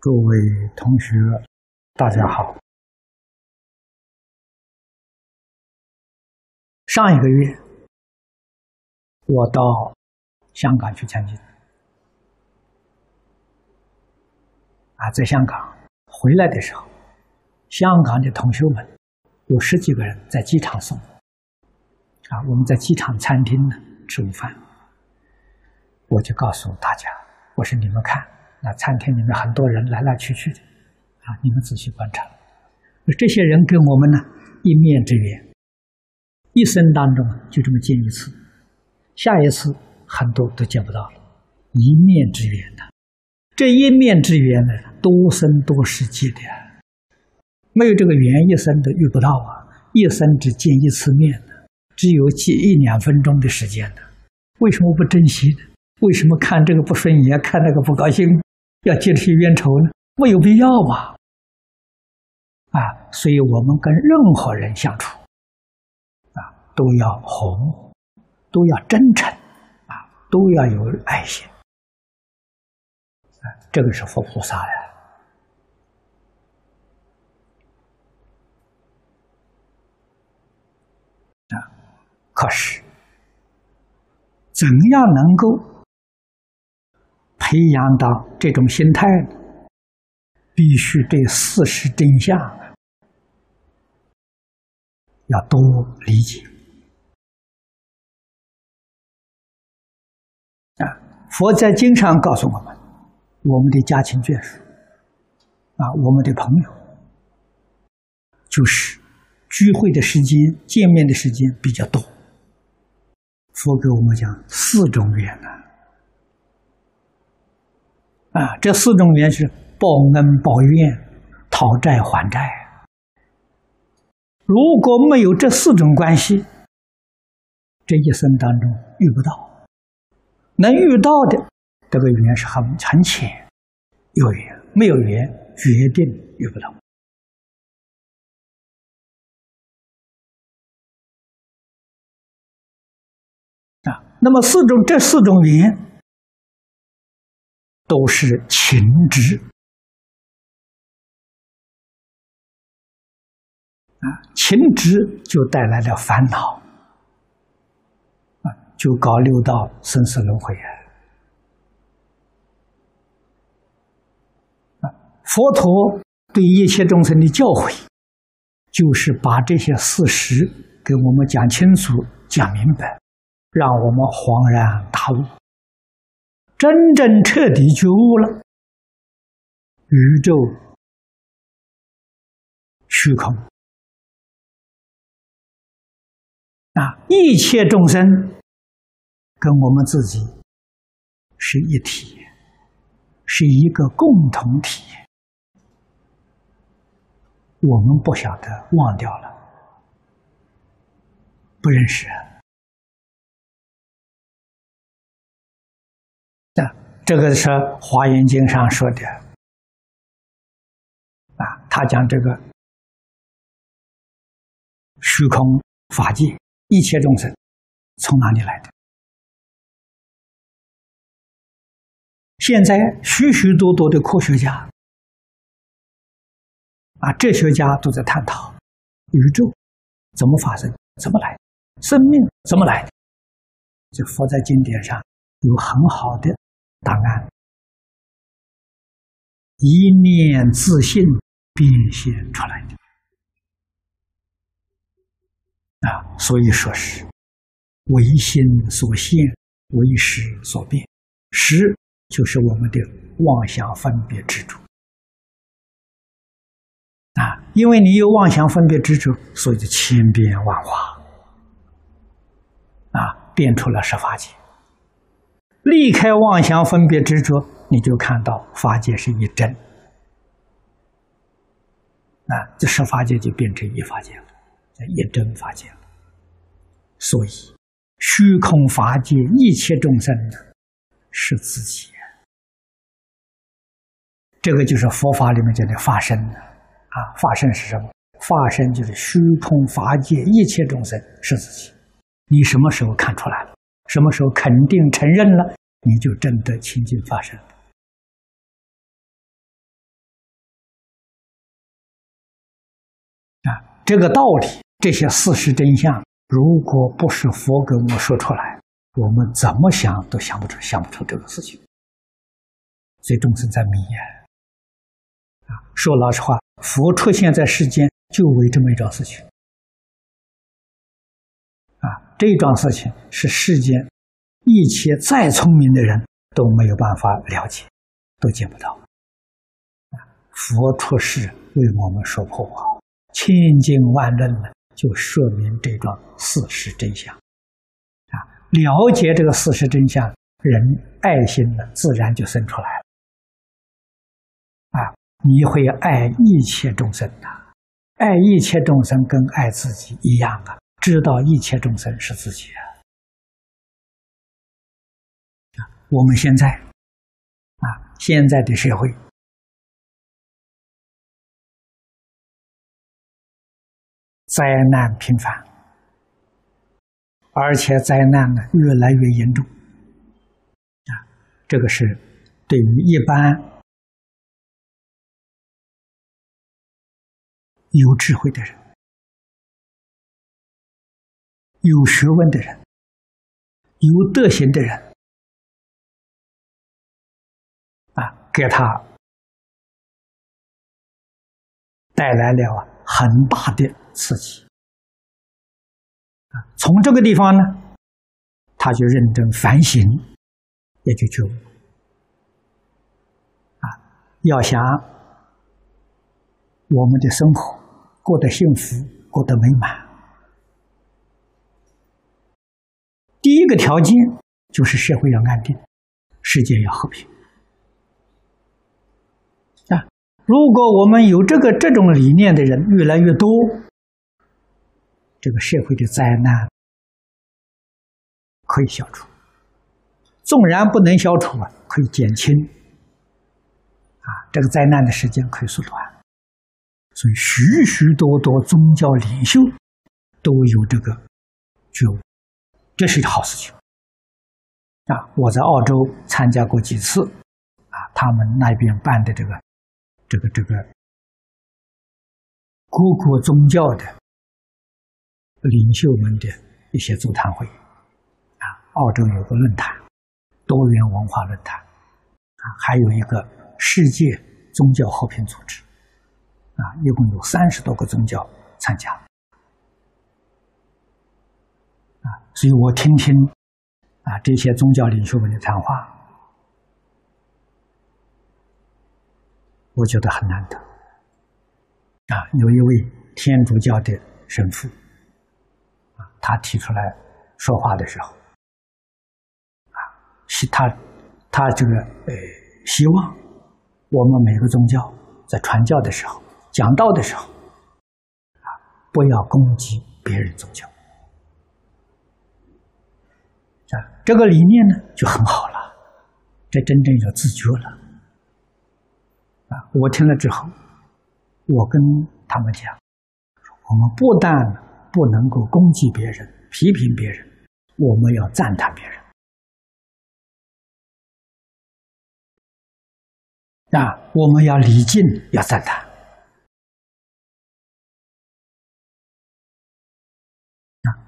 诸位同学，大家好。上一个月，我到香港去参军，啊，在香港回来的时候，香港的同学们有十几个人在机场送我，啊，我们在机场餐厅呢吃午饭，我就告诉大家，我说你们看。那餐厅里面很多人来来去去的，啊，你们仔细观察，这些人跟我们呢一面之缘，一生当中就这么见一次，下一次很多都见不到了，一面之缘呢，这一面之缘呢，多生多世界的，没有这个缘，一生都遇不到啊，一生只见一次面的，只有几一两分钟的时间的，为什么不珍惜呢？为什么看这个不顺眼，看那个不高兴？要结这些冤仇呢？没有必要吧？啊，所以我们跟任何人相处，啊，都要红，都要真诚，啊，都要有爱心，啊，这个是佛菩萨呀。啊，可是，怎样能够？培养到这种心态，必须对事实真相要多理解啊！佛在经常告诉我们，我们的家亲眷属啊，我们的朋友，就是聚会的时间、见面的时间比较多。佛给我们讲四种缘呢。啊这四种缘是报恩报怨、讨债还债。如果没有这四种关系，这一生当中遇不到。能遇到的这个缘是很很浅，有缘没有缘，决定遇不到。啊，那么四种这四种缘。都是情执啊，情执就带来了烦恼啊，就搞六道生死轮回啊。佛陀对一切众生的教诲，就是把这些事实给我们讲清楚、讲明白，让我们恍然大悟。真正彻底觉悟了，宇宙虚空啊，一切众生跟我们自己是一体，是一个共同体。我们不晓得忘掉了，不认识。这个是《华严经》上说的啊，他讲这个虚空法界一切众生从哪里来的？现在许许多多的科学家啊、哲学家都在探讨宇宙怎么发生、怎么来，生命怎么来的。这佛在经典上有很好的。答案一念自信变现出来的啊，所以说是唯心所现，唯识所变。识就是我们的妄想分别执着啊，因为你有妄想分别执着，所以就千变万化啊，变出了十法界。离开妄想分别执着，你就看到法界是一真，啊，这十法界就变成一法界了，叫一真法界了。所以，虚空法界一切众生呢，是自己。这个就是佛法里面讲的法身啊，法身是什么？法身就是虚空法界一切众生是自己。你什么时候看出来了？什么时候肯定承认了，你就真的清净发生了。啊，这个道理，这些事实真相，如果不是佛给我说出来，我们怎么想都想不出，想不出这个事情。所以众生在迷呀。啊，说老实话，佛出现在世间，就为这么一桩事情。这桩事情是世间一切再聪明的人都没有办法了解，都见不到。佛出世为我们说破啊，千经万论呢，就说明这桩事实真相。啊，了解这个事实真相，人爱心呢，自然就生出来了。啊，你会爱一切众生的，爱一切众生跟爱自己一样啊，知道一切众生是自己啊。我们现在，啊，现在的社会灾难频繁，而且灾难呢越来越严重，啊，这个是对于一般。有智慧的人，有学问的人，有德行的人，啊，给他带来了很大的刺激。啊，从这个地方呢，他就认真反省，也就觉悟。啊，要想我们的生活。过得幸福，过得美满。第一个条件就是社会要安定，世界要和平。啊，如果我们有这个这种理念的人越来越多，这个社会的灾难可以消除。纵然不能消除啊，可以减轻。啊，这个灾难的时间可以缩短。所以，许许多多宗教领袖都有这个觉悟，这是一个好事情啊！我在澳洲参加过几次啊，他们那边办的这个、这个、这个各国宗教的领袖们的一些座谈会啊，澳洲有个论坛，多元文化论坛啊，还有一个世界宗教和平组织。啊，一共有三十多个宗教参加，啊，所以我听听啊这些宗教领袖们的谈话，我觉得很难得。啊，有一位天主教的神父，啊，他提出来说话的时候，啊，是他他这个呃，希望我们每个宗教在传教的时候。讲道的时候，啊，不要攻击别人宗教，啊，这个理念呢就很好了，这真正有自觉了，啊，我听了之后，我跟他们讲，我们不但不能够攻击别人、批评别人，我们要赞叹别人，啊，我们要礼敬，要赞叹。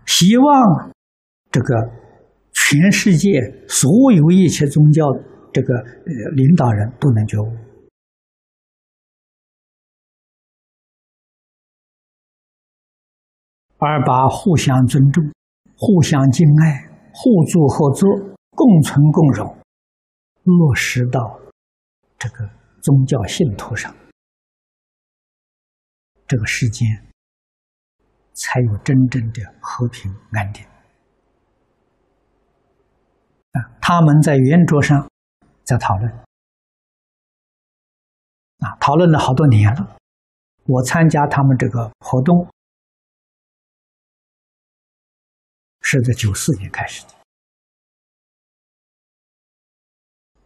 希望这个全世界所有一切宗教这个呃领导人都能觉悟，而把互相尊重、互相敬爱、互助合作、共存共荣落实到这个宗教信徒上，这个世间。才有真正的和平安定啊！他们在圆桌上在讨论啊，讨论了好多年了。我参加他们这个活动是在九四年开始的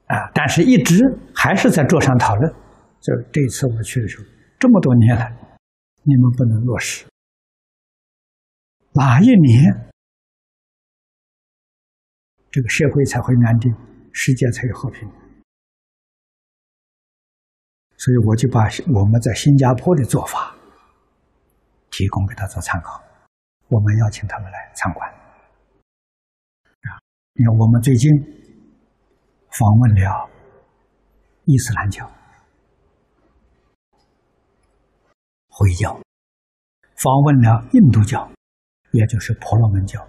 啊，但是一直还是在桌上讨论。就这次我去的时候，这么多年了，你们不能落实。哪一年，这个社会才会安定，世界才有和平？所以我就把我们在新加坡的做法提供给他做参考。我们邀请他们来参观。啊，你看，我们最近访问了伊斯兰教、回教，访问了印度教，也就是婆罗门教。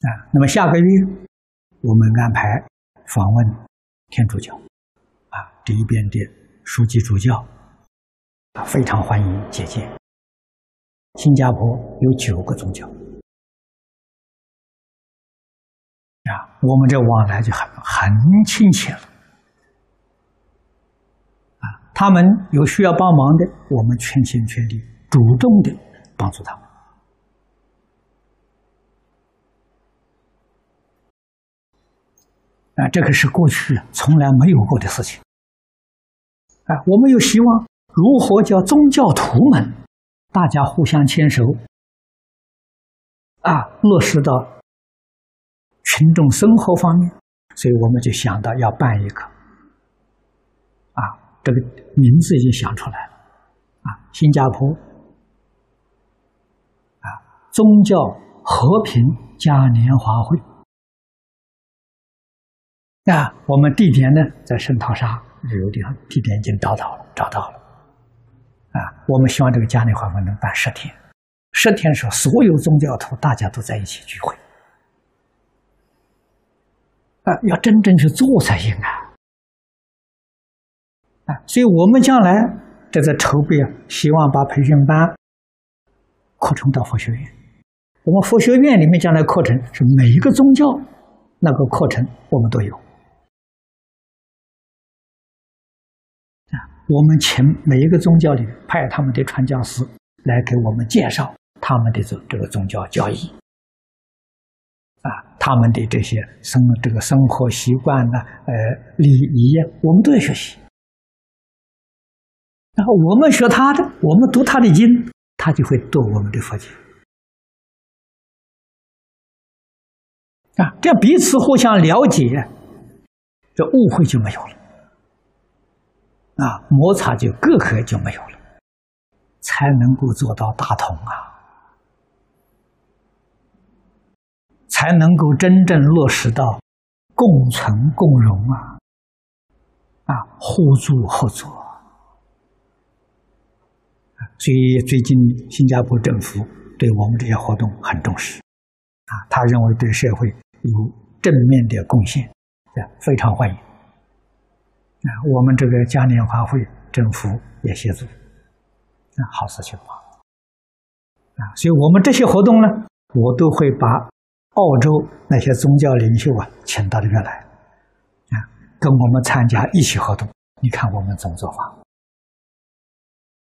啊，那么下个月我们安排访问天主教，啊，这一边的书记主教啊，非常欢迎姐姐。新加坡有九个宗教，啊，我们这往来就很很亲切了，啊，他们有需要帮忙的，我们全心全力、主动的帮助他们，啊，这个是过去从来没有过的事情，啊，我们又希望如何叫宗教徒们。大家互相牵手，啊，落实到群众生活方面，所以我们就想到要办一个，啊，这个名字已经想出来了，啊，新加坡，啊，宗教和平嘉年华会，啊，我们地点呢在圣淘沙旅游地方，地点已经找到了，找到了。啊，我们希望这个嘉年华会能办十天，十天时候所有宗教徒大家都在一起聚会，啊，要真正去做才行啊！啊，所以我们将来正在筹备啊，希望把培训班扩充到佛学院。我们佛学院里面将来课程是每一个宗教那个课程我们都有。我们请每一个宗教里派他们的传教士来给我们介绍他们的这这个宗教教义，啊，他们的这些生这个生活习惯呢，呃，礼仪，我们都要学习。然后我们学他的，我们读他的经，他就会读我们的佛经，啊，这样彼此互相了解，这误会就没有了。啊，摩擦就隔阂就没有了，才能够做到大同啊，才能够真正落实到共存共荣啊，啊，互助合作。所以最近新加坡政府对我们这些活动很重视，啊，他认为对社会有正面的贡献，啊非常欢迎。啊，我们这个嘉年华会，政府也协助，啊，好事情嘛，啊，所以我们这些活动呢，我都会把澳洲那些宗教领袖啊请到这边来，啊，跟我们参加一起活动。你看我们怎么做法？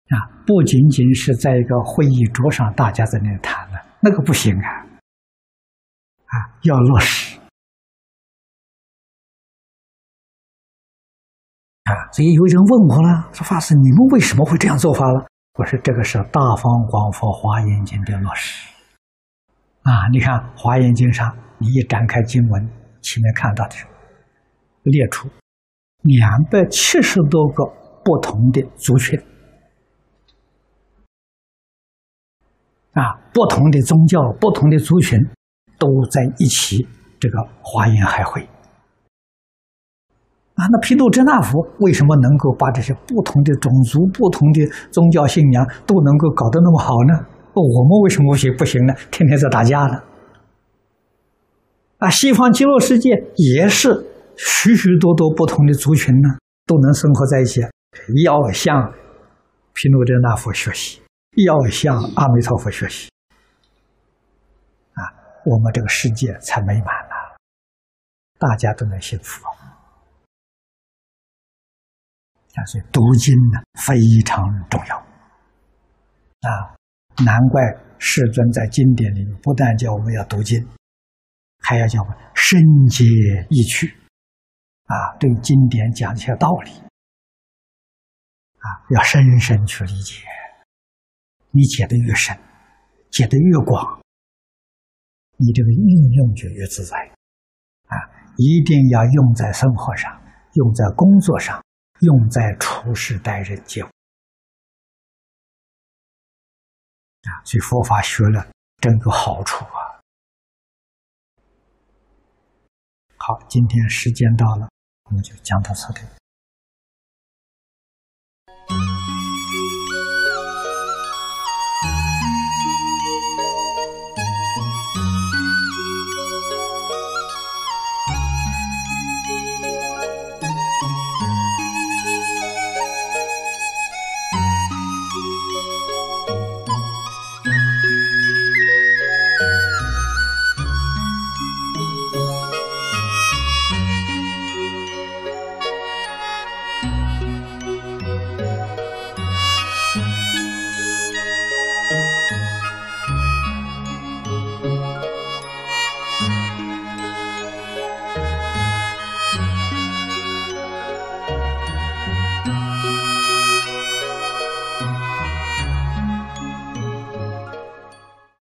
啊，不仅仅是在一个会议桌上大家在那谈了，那个不行啊，啊，要落实。啊，所以有人问我了，说法师，你们为什么会这样做法了？我说这个是大方广佛华严经的落实。啊，你看华严经上，你一展开经文，前面看到的列出两百七十多个不同的族群，啊，不同的宗教、不同的族群都在一起，这个华严海会。啊，那毗卢遮那佛为什么能够把这些不同的种族、不同的宗教信仰都能够搞得那么好呢？我们为什么不行不行呢？天天在打架呢？啊，西方极乐世界也是许许多多不同的族群呢，都能生活在一起。要向毗卢遮那佛学习，要向阿弥陀佛学习，啊，我们这个世界才美满呢，大家都能幸福。但是读经呢非常重要啊！难怪世尊在经典里面不但叫我们要读经，还要叫我们深解意趣啊，对经典讲一些道理啊，要深深去理解。你解的越深，解的越广，你这个运用就越自在啊！一定要用在生活上，用在工作上。用在处事待人接物。啊，所以佛法学了真有好处啊。好，今天时间到了，我们就讲到这里。